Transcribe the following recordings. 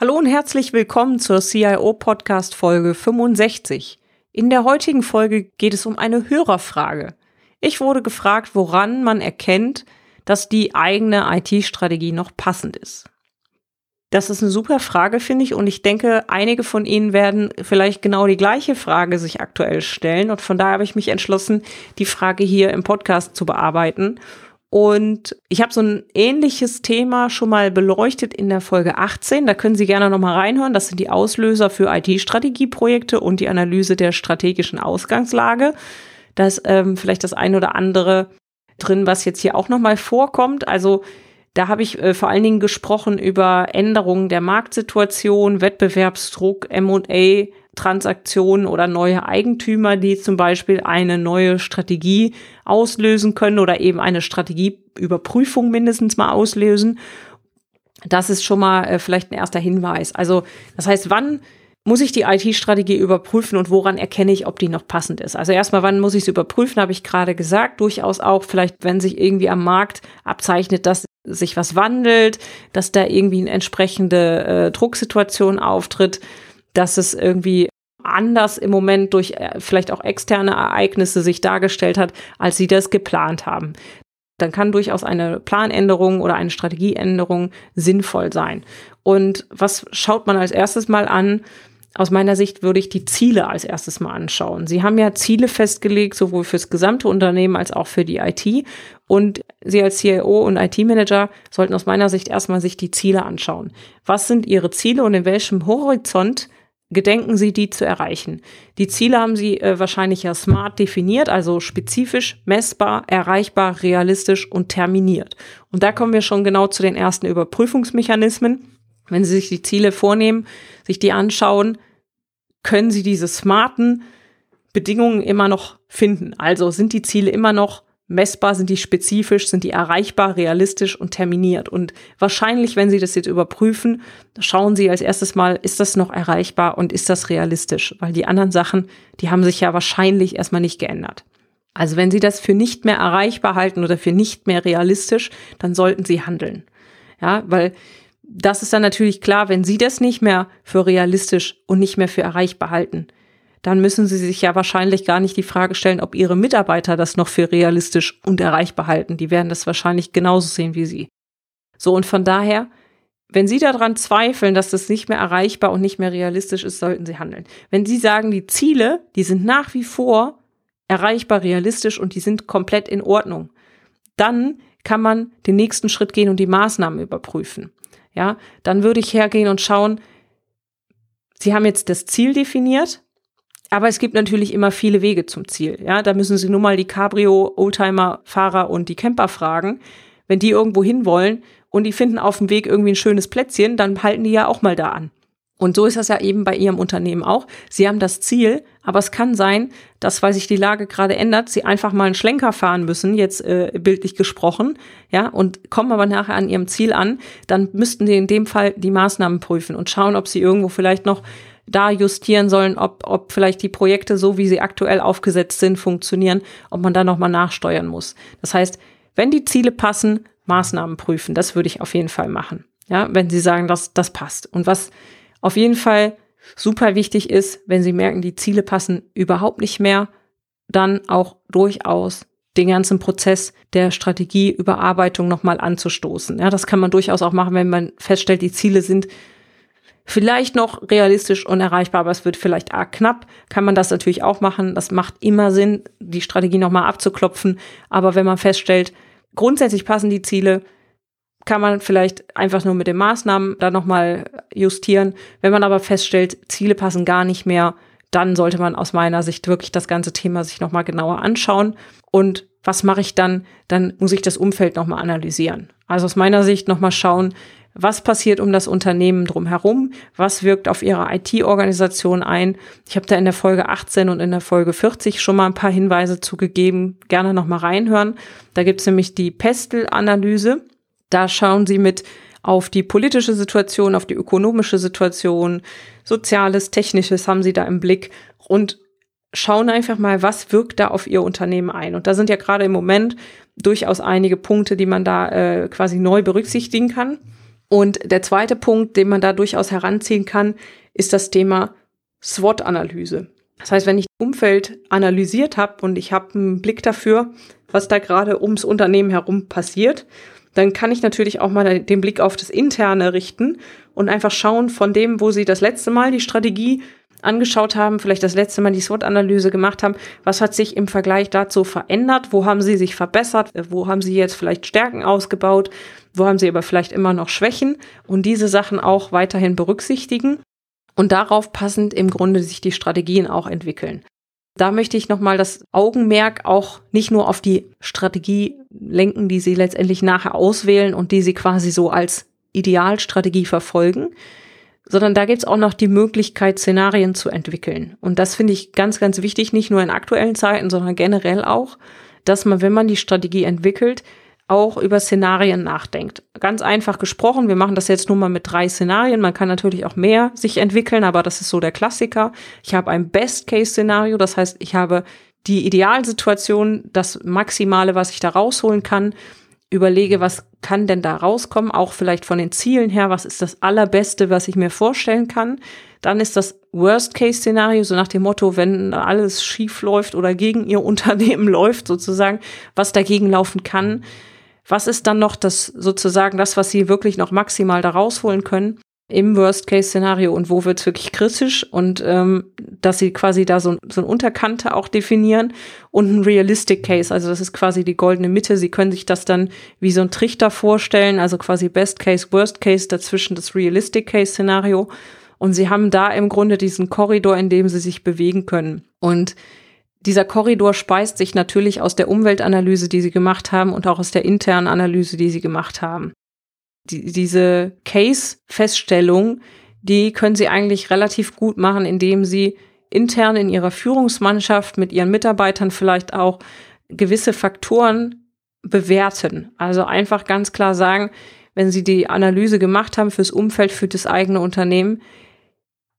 Hallo und herzlich willkommen zur CIO Podcast Folge 65. In der heutigen Folge geht es um eine Hörerfrage. Ich wurde gefragt, woran man erkennt, dass die eigene IT-Strategie noch passend ist. Das ist eine super Frage, finde ich, und ich denke, einige von Ihnen werden vielleicht genau die gleiche Frage sich aktuell stellen. Und von daher habe ich mich entschlossen, die Frage hier im Podcast zu bearbeiten und ich habe so ein ähnliches Thema schon mal beleuchtet in der Folge 18. Da können Sie gerne noch mal reinhören. Das sind die Auslöser für IT-Strategieprojekte und die Analyse der strategischen Ausgangslage. Da ist ähm, vielleicht das eine oder andere drin, was jetzt hier auch noch mal vorkommt. Also da habe ich äh, vor allen Dingen gesprochen über Änderungen der Marktsituation, Wettbewerbsdruck, M&A, Transaktionen oder neue Eigentümer, die zum Beispiel eine neue Strategie auslösen können oder eben eine Strategieüberprüfung mindestens mal auslösen. Das ist schon mal äh, vielleicht ein erster Hinweis. Also das heißt, wann muss ich die IT-Strategie überprüfen und woran erkenne ich, ob die noch passend ist? Also erstmal, wann muss ich sie überprüfen, habe ich gerade gesagt. Durchaus auch vielleicht, wenn sich irgendwie am Markt abzeichnet, dass sich was wandelt, dass da irgendwie eine entsprechende äh, Drucksituation auftritt, dass es irgendwie anders im Moment durch äh, vielleicht auch externe Ereignisse sich dargestellt hat, als sie das geplant haben. Dann kann durchaus eine Planänderung oder eine Strategieänderung sinnvoll sein. Und was schaut man als erstes mal an? Aus meiner Sicht würde ich die Ziele als erstes mal anschauen. Sie haben ja Ziele festgelegt, sowohl fürs gesamte Unternehmen als auch für die IT. Und Sie als CIO und IT-Manager sollten aus meiner Sicht erstmal sich die Ziele anschauen. Was sind Ihre Ziele und in welchem Horizont gedenken Sie, die zu erreichen? Die Ziele haben Sie äh, wahrscheinlich ja smart definiert, also spezifisch, messbar, erreichbar, realistisch und terminiert. Und da kommen wir schon genau zu den ersten Überprüfungsmechanismen. Wenn Sie sich die Ziele vornehmen, sich die anschauen, können Sie diese smarten Bedingungen immer noch finden. Also sind die Ziele immer noch messbar, sind die spezifisch, sind die erreichbar, realistisch und terminiert. Und wahrscheinlich, wenn Sie das jetzt überprüfen, schauen Sie als erstes mal, ist das noch erreichbar und ist das realistisch? Weil die anderen Sachen, die haben sich ja wahrscheinlich erstmal nicht geändert. Also wenn Sie das für nicht mehr erreichbar halten oder für nicht mehr realistisch, dann sollten Sie handeln. Ja, weil das ist dann natürlich klar, wenn Sie das nicht mehr für realistisch und nicht mehr für erreichbar halten, dann müssen Sie sich ja wahrscheinlich gar nicht die Frage stellen, ob Ihre Mitarbeiter das noch für realistisch und erreichbar halten. Die werden das wahrscheinlich genauso sehen wie Sie. So, und von daher, wenn Sie daran zweifeln, dass das nicht mehr erreichbar und nicht mehr realistisch ist, sollten Sie handeln. Wenn Sie sagen, die Ziele, die sind nach wie vor erreichbar, realistisch und die sind komplett in Ordnung, dann kann man den nächsten Schritt gehen und die Maßnahmen überprüfen ja, dann würde ich hergehen und schauen, Sie haben jetzt das Ziel definiert, aber es gibt natürlich immer viele Wege zum Ziel. Ja, da müssen Sie nur mal die Cabrio, Oldtimer, Fahrer und die Camper fragen. Wenn die irgendwo hin wollen und die finden auf dem Weg irgendwie ein schönes Plätzchen, dann halten die ja auch mal da an. Und so ist das ja eben bei Ihrem Unternehmen auch. Sie haben das Ziel, aber es kann sein, dass, weil sich die Lage gerade ändert, Sie einfach mal einen Schlenker fahren müssen, jetzt äh, bildlich gesprochen, ja, und kommen aber nachher an Ihrem Ziel an, dann müssten Sie in dem Fall die Maßnahmen prüfen und schauen, ob Sie irgendwo vielleicht noch da justieren sollen, ob, ob vielleicht die Projekte, so wie sie aktuell aufgesetzt sind, funktionieren, ob man da nochmal nachsteuern muss. Das heißt, wenn die Ziele passen, Maßnahmen prüfen, das würde ich auf jeden Fall machen. Ja, wenn Sie sagen, dass das passt. Und was auf jeden Fall super wichtig ist, wenn Sie merken, die Ziele passen überhaupt nicht mehr, dann auch durchaus den ganzen Prozess der Strategieüberarbeitung nochmal anzustoßen. Ja, das kann man durchaus auch machen, wenn man feststellt, die Ziele sind vielleicht noch realistisch und erreichbar, aber es wird vielleicht arg knapp, kann man das natürlich auch machen. Das macht immer Sinn, die Strategie nochmal abzuklopfen. Aber wenn man feststellt, grundsätzlich passen die Ziele, kann man vielleicht einfach nur mit den Maßnahmen da nochmal justieren. Wenn man aber feststellt, Ziele passen gar nicht mehr, dann sollte man aus meiner Sicht wirklich das ganze Thema sich nochmal genauer anschauen. Und was mache ich dann? Dann muss ich das Umfeld nochmal analysieren. Also aus meiner Sicht nochmal schauen, was passiert um das Unternehmen drumherum, was wirkt auf ihre IT-Organisation ein. Ich habe da in der Folge 18 und in der Folge 40 schon mal ein paar Hinweise zugegeben. Gerne noch mal reinhören. Da gibt's nämlich die Pestel-Analyse. Da schauen sie mit auf die politische Situation, auf die ökonomische Situation, soziales, technisches haben sie da im Blick und schauen einfach mal, was wirkt da auf ihr Unternehmen ein. Und da sind ja gerade im Moment durchaus einige Punkte, die man da äh, quasi neu berücksichtigen kann. Und der zweite Punkt, den man da durchaus heranziehen kann, ist das Thema SWOT-Analyse. Das heißt, wenn ich Umfeld analysiert habe und ich habe einen Blick dafür, was da gerade ums Unternehmen herum passiert, dann kann ich natürlich auch mal den Blick auf das Interne richten und einfach schauen von dem, wo Sie das letzte Mal die Strategie angeschaut haben, vielleicht das letzte Mal die SWOT-Analyse gemacht haben, was hat sich im Vergleich dazu verändert, wo haben Sie sich verbessert, wo haben Sie jetzt vielleicht Stärken ausgebaut, wo haben Sie aber vielleicht immer noch Schwächen? Und diese Sachen auch weiterhin berücksichtigen und darauf passend im Grunde sich die Strategien auch entwickeln. Da möchte ich nochmal das Augenmerk auch nicht nur auf die Strategie lenken, die Sie letztendlich nachher auswählen und die Sie quasi so als Idealstrategie verfolgen, sondern da gibt's auch noch die Möglichkeit, Szenarien zu entwickeln. Und das finde ich ganz, ganz wichtig, nicht nur in aktuellen Zeiten, sondern generell auch, dass man, wenn man die Strategie entwickelt, auch über Szenarien nachdenkt. Ganz einfach gesprochen, wir machen das jetzt nur mal mit drei Szenarien. Man kann natürlich auch mehr sich entwickeln, aber das ist so der Klassiker. Ich habe ein Best-Case-Szenario, das heißt, ich habe die Idealsituation, das Maximale, was ich da rausholen kann überlege, was kann denn da rauskommen, auch vielleicht von den Zielen her, was ist das Allerbeste, was ich mir vorstellen kann. Dann ist das Worst-Case-Szenario, so nach dem Motto, wenn alles schief läuft oder gegen ihr Unternehmen läuft, sozusagen, was dagegen laufen kann. Was ist dann noch das sozusagen das, was sie wirklich noch maximal da rausholen können? Im Worst-Case-Szenario und wo wird es wirklich kritisch und ähm, dass sie quasi da so, so ein Unterkante auch definieren und ein Realistic Case, also das ist quasi die goldene Mitte. Sie können sich das dann wie so ein Trichter vorstellen, also quasi Best Case, Worst Case, dazwischen das Realistic Case-Szenario. Und sie haben da im Grunde diesen Korridor, in dem sie sich bewegen können. Und dieser Korridor speist sich natürlich aus der Umweltanalyse, die sie gemacht haben und auch aus der internen Analyse, die sie gemacht haben die, diese Case-Feststellung, die können sie eigentlich relativ gut machen, indem sie intern in ihrer Führungsmannschaft mit ihren Mitarbeitern vielleicht auch gewisse Faktoren bewerten. Also einfach ganz klar sagen, wenn sie die Analyse gemacht haben fürs Umfeld, für das eigene Unternehmen,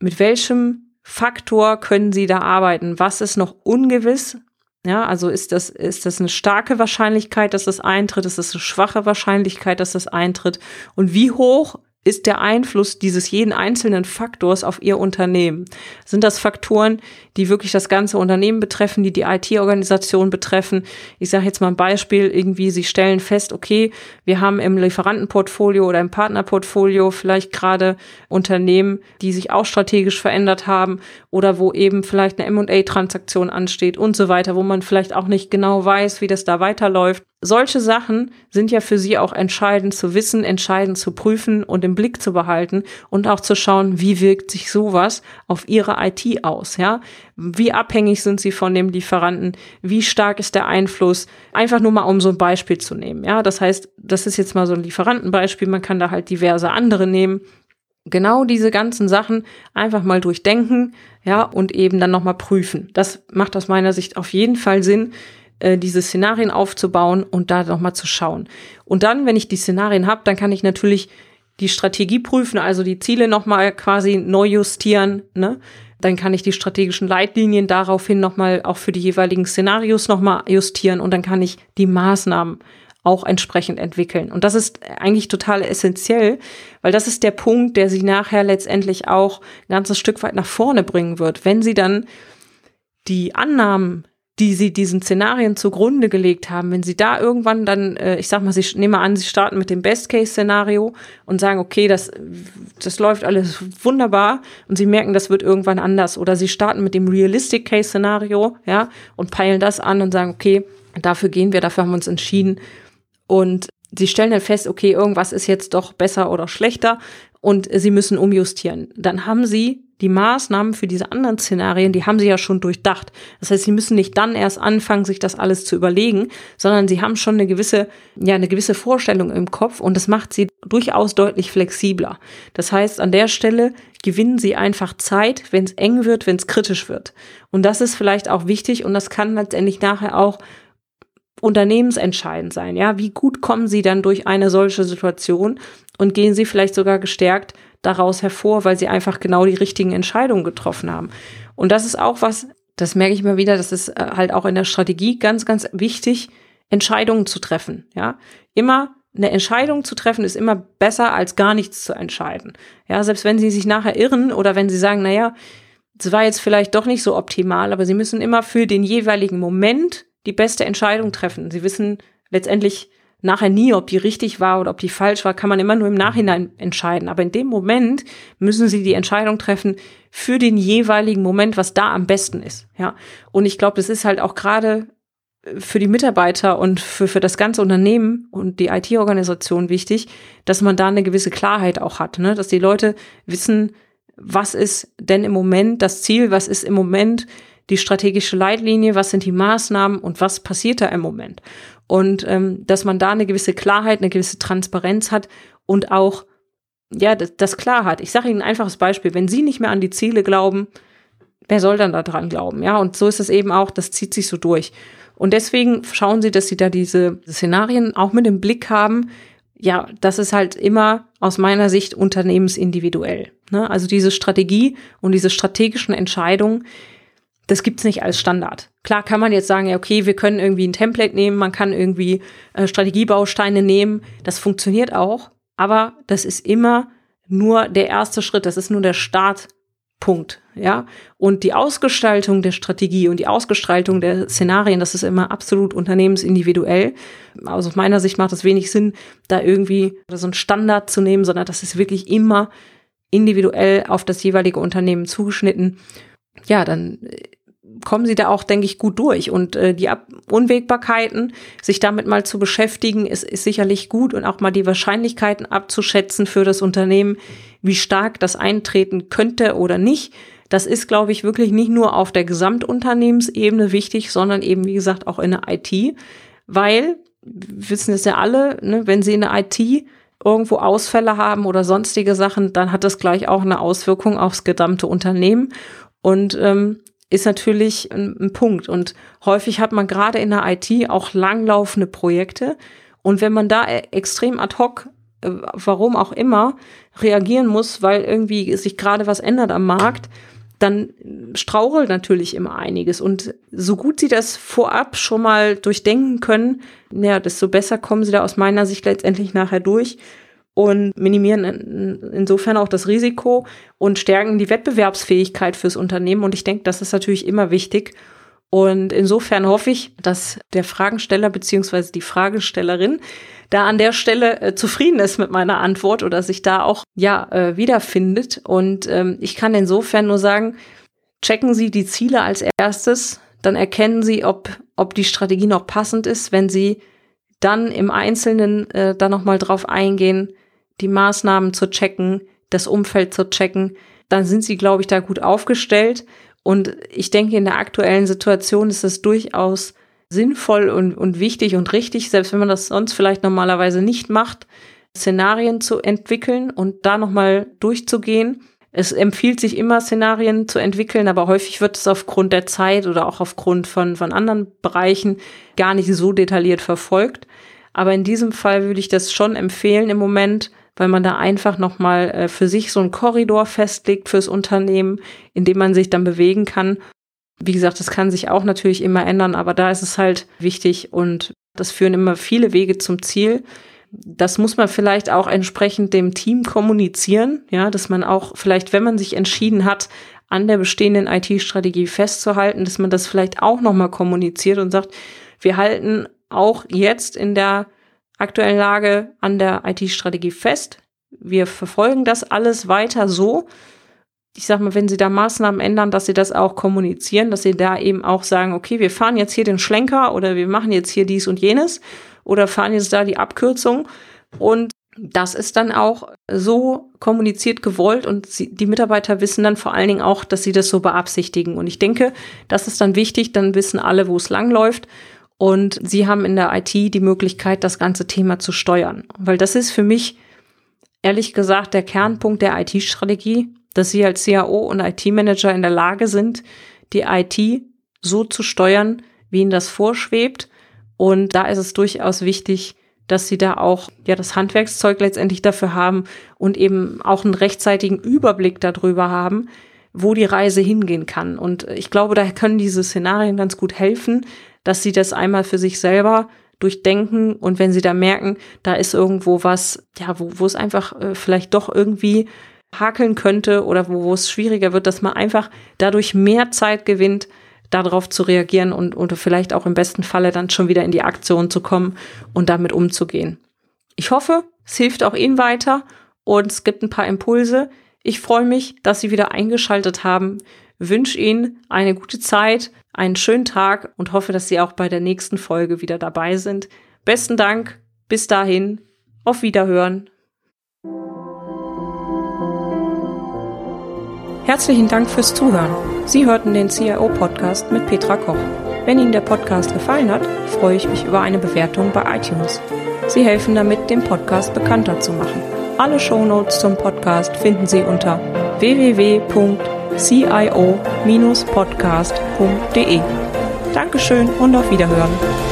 mit welchem Faktor können sie da arbeiten? Was ist noch ungewiss? Ja, also ist das, ist das eine starke Wahrscheinlichkeit, dass das eintritt? Ist das eine schwache Wahrscheinlichkeit, dass das eintritt? Und wie hoch ist der Einfluss dieses jeden einzelnen Faktors auf Ihr Unternehmen? Sind das Faktoren, die wirklich das ganze Unternehmen betreffen, die die IT-Organisation betreffen? Ich sage jetzt mal ein Beispiel, irgendwie Sie stellen fest, okay, wir haben im Lieferantenportfolio oder im Partnerportfolio vielleicht gerade Unternehmen, die sich auch strategisch verändert haben oder wo eben vielleicht eine M&A-Transaktion ansteht und so weiter, wo man vielleicht auch nicht genau weiß, wie das da weiterläuft solche Sachen sind ja für sie auch entscheidend zu wissen, entscheidend zu prüfen und im Blick zu behalten und auch zu schauen, wie wirkt sich sowas auf ihre IT aus, ja? Wie abhängig sind sie von dem Lieferanten? Wie stark ist der Einfluss? Einfach nur mal um so ein Beispiel zu nehmen, ja? Das heißt, das ist jetzt mal so ein Lieferantenbeispiel, man kann da halt diverse andere nehmen. Genau diese ganzen Sachen einfach mal durchdenken, ja, und eben dann nochmal prüfen. Das macht aus meiner Sicht auf jeden Fall Sinn, äh, diese Szenarien aufzubauen und da nochmal zu schauen. Und dann, wenn ich die Szenarien habe, dann kann ich natürlich die Strategie prüfen, also die Ziele nochmal quasi neu justieren. Ne? Dann kann ich die strategischen Leitlinien daraufhin nochmal auch für die jeweiligen Szenarios nochmal justieren und dann kann ich die Maßnahmen auch entsprechend entwickeln. Und das ist eigentlich total essentiell, weil das ist der Punkt, der sie nachher letztendlich auch ein ganzes Stück weit nach vorne bringen wird. Wenn sie dann die Annahmen die sie diesen Szenarien zugrunde gelegt haben, wenn sie da irgendwann dann, äh, ich sag mal, sie nehmen an, sie starten mit dem Best-Case-Szenario und sagen, okay, das, das läuft alles wunderbar und sie merken, das wird irgendwann anders. Oder sie starten mit dem Realistic-Case-Szenario, ja, und peilen das an und sagen, okay, dafür gehen wir, dafür haben wir uns entschieden. Und sie stellen dann fest, okay, irgendwas ist jetzt doch besser oder schlechter und sie müssen umjustieren. Dann haben sie die Maßnahmen für diese anderen Szenarien, die haben sie ja schon durchdacht. Das heißt, sie müssen nicht dann erst anfangen, sich das alles zu überlegen, sondern sie haben schon eine gewisse, ja, eine gewisse Vorstellung im Kopf und das macht sie durchaus deutlich flexibler. Das heißt, an der Stelle gewinnen sie einfach Zeit, wenn es eng wird, wenn es kritisch wird. Und das ist vielleicht auch wichtig und das kann letztendlich nachher auch unternehmensentscheidend sein. Ja, wie gut kommen Sie dann durch eine solche Situation und gehen Sie vielleicht sogar gestärkt daraus hervor, weil Sie einfach genau die richtigen Entscheidungen getroffen haben. Und das ist auch was, das merke ich immer wieder, das ist äh, halt auch in der Strategie ganz, ganz wichtig, Entscheidungen zu treffen. Ja, immer eine Entscheidung zu treffen ist immer besser als gar nichts zu entscheiden. Ja, selbst wenn Sie sich nachher irren oder wenn Sie sagen, naja, es war jetzt vielleicht doch nicht so optimal, aber Sie müssen immer für den jeweiligen Moment die beste Entscheidung treffen. Sie wissen letztendlich nachher nie, ob die richtig war oder ob die falsch war, kann man immer nur im Nachhinein entscheiden. Aber in dem Moment müssen Sie die Entscheidung treffen für den jeweiligen Moment, was da am besten ist. Ja. Und ich glaube, das ist halt auch gerade für die Mitarbeiter und für, für das ganze Unternehmen und die IT-Organisation wichtig, dass man da eine gewisse Klarheit auch hat, ne? dass die Leute wissen, was ist denn im Moment das Ziel, was ist im Moment die strategische Leitlinie, was sind die Maßnahmen und was passiert da im Moment. Und ähm, dass man da eine gewisse Klarheit, eine gewisse Transparenz hat und auch ja, das, das klar hat. Ich sage Ihnen ein einfaches Beispiel. Wenn Sie nicht mehr an die Ziele glauben, wer soll dann daran glauben? Ja, und so ist es eben auch, das zieht sich so durch. Und deswegen schauen Sie, dass Sie da diese Szenarien auch mit im Blick haben. Ja, das ist halt immer aus meiner Sicht unternehmensindividuell. Ne? Also diese Strategie und diese strategischen Entscheidungen, das gibt's nicht als Standard. Klar kann man jetzt sagen, ja, okay, wir können irgendwie ein Template nehmen, man kann irgendwie äh, Strategiebausteine nehmen, das funktioniert auch, aber das ist immer nur der erste Schritt, das ist nur der Startpunkt, ja. Und die Ausgestaltung der Strategie und die Ausgestaltung der Szenarien, das ist immer absolut unternehmensindividuell. Also aus meiner Sicht macht es wenig Sinn, da irgendwie so einen Standard zu nehmen, sondern das ist wirklich immer individuell auf das jeweilige Unternehmen zugeschnitten ja, dann äh, kommen sie da auch, denke ich, gut durch. Und äh, die Ab Unwägbarkeiten, sich damit mal zu beschäftigen, ist, ist sicherlich gut und auch mal die Wahrscheinlichkeiten abzuschätzen für das Unternehmen, wie stark das eintreten könnte oder nicht. Das ist, glaube ich, wirklich nicht nur auf der Gesamtunternehmensebene wichtig, sondern eben, wie gesagt, auch in der IT, weil, wissen es ja alle, ne, wenn Sie in der IT irgendwo Ausfälle haben oder sonstige Sachen, dann hat das gleich auch eine Auswirkung aufs gesamte Unternehmen. Und ähm, ist natürlich ein, ein Punkt. Und häufig hat man gerade in der IT auch langlaufende Projekte. Und wenn man da e, extrem ad hoc, äh, warum auch immer, reagieren muss, weil irgendwie sich gerade was ändert am Markt, dann strauchelt natürlich immer einiges. Und so gut sie das vorab schon mal durchdenken können, ja, desto besser kommen sie da aus meiner Sicht letztendlich nachher durch und minimieren insofern auch das Risiko und stärken die Wettbewerbsfähigkeit fürs Unternehmen. Und ich denke, das ist natürlich immer wichtig. Und insofern hoffe ich, dass der Fragensteller beziehungsweise die Fragestellerin da an der Stelle äh, zufrieden ist mit meiner Antwort oder sich da auch ja äh, wiederfindet. Und ähm, ich kann insofern nur sagen, checken Sie die Ziele als erstes, dann erkennen Sie, ob, ob die Strategie noch passend ist, wenn Sie dann im Einzelnen äh, da nochmal drauf eingehen, die Maßnahmen zu checken, das Umfeld zu checken, dann sind sie, glaube ich, da gut aufgestellt. Und ich denke, in der aktuellen Situation ist es durchaus sinnvoll und, und wichtig und richtig, selbst wenn man das sonst vielleicht normalerweise nicht macht, Szenarien zu entwickeln und da nochmal durchzugehen. Es empfiehlt sich immer, Szenarien zu entwickeln, aber häufig wird es aufgrund der Zeit oder auch aufgrund von, von anderen Bereichen gar nicht so detailliert verfolgt. Aber in diesem Fall würde ich das schon empfehlen im Moment, weil man da einfach nochmal äh, für sich so einen Korridor festlegt fürs Unternehmen, in dem man sich dann bewegen kann. Wie gesagt, das kann sich auch natürlich immer ändern, aber da ist es halt wichtig und das führen immer viele Wege zum Ziel. Das muss man vielleicht auch entsprechend dem Team kommunizieren, ja, dass man auch vielleicht, wenn man sich entschieden hat, an der bestehenden IT-Strategie festzuhalten, dass man das vielleicht auch nochmal kommuniziert und sagt, wir halten auch jetzt in der aktuellen Lage an der IT-Strategie fest. Wir verfolgen das alles weiter so. Ich sag mal, wenn Sie da Maßnahmen ändern, dass Sie das auch kommunizieren, dass Sie da eben auch sagen, okay, wir fahren jetzt hier den Schlenker oder wir machen jetzt hier dies und jenes oder fahren jetzt da die Abkürzung. Und das ist dann auch so kommuniziert gewollt und sie, die Mitarbeiter wissen dann vor allen Dingen auch, dass sie das so beabsichtigen. Und ich denke, das ist dann wichtig, dann wissen alle, wo es langläuft. Und sie haben in der IT die Möglichkeit, das ganze Thema zu steuern. Weil das ist für mich ehrlich gesagt der Kernpunkt der IT-Strategie, dass sie als CAO und IT-Manager in der Lage sind, die IT so zu steuern, wie ihnen das vorschwebt. Und da ist es durchaus wichtig, dass sie da auch ja das Handwerkszeug letztendlich dafür haben und eben auch einen rechtzeitigen Überblick darüber haben, wo die Reise hingehen kann. Und ich glaube, da können diese Szenarien ganz gut helfen, dass sie das einmal für sich selber durchdenken und wenn sie da merken, da ist irgendwo was, ja, wo, wo es einfach äh, vielleicht doch irgendwie hakeln könnte oder wo, wo es schwieriger wird, dass man einfach dadurch mehr Zeit gewinnt, darauf zu reagieren und oder vielleicht auch im besten Falle dann schon wieder in die Aktion zu kommen und damit umzugehen. Ich hoffe, es hilft auch Ihnen weiter und es gibt ein paar Impulse. Ich freue mich, dass Sie wieder eingeschaltet haben, wünsche Ihnen eine gute Zeit, einen schönen Tag und hoffe, dass Sie auch bei der nächsten Folge wieder dabei sind. Besten Dank, bis dahin, auf Wiederhören. Herzlichen Dank fürs Zuhören. Sie hörten den CIO-Podcast mit Petra Koch. Wenn Ihnen der Podcast gefallen hat, freue ich mich über eine Bewertung bei iTunes. Sie helfen damit, den Podcast bekannter zu machen. Alle Shownotes zum Podcast finden Sie unter www.cio-podcast.de. Dankeschön und auf Wiederhören.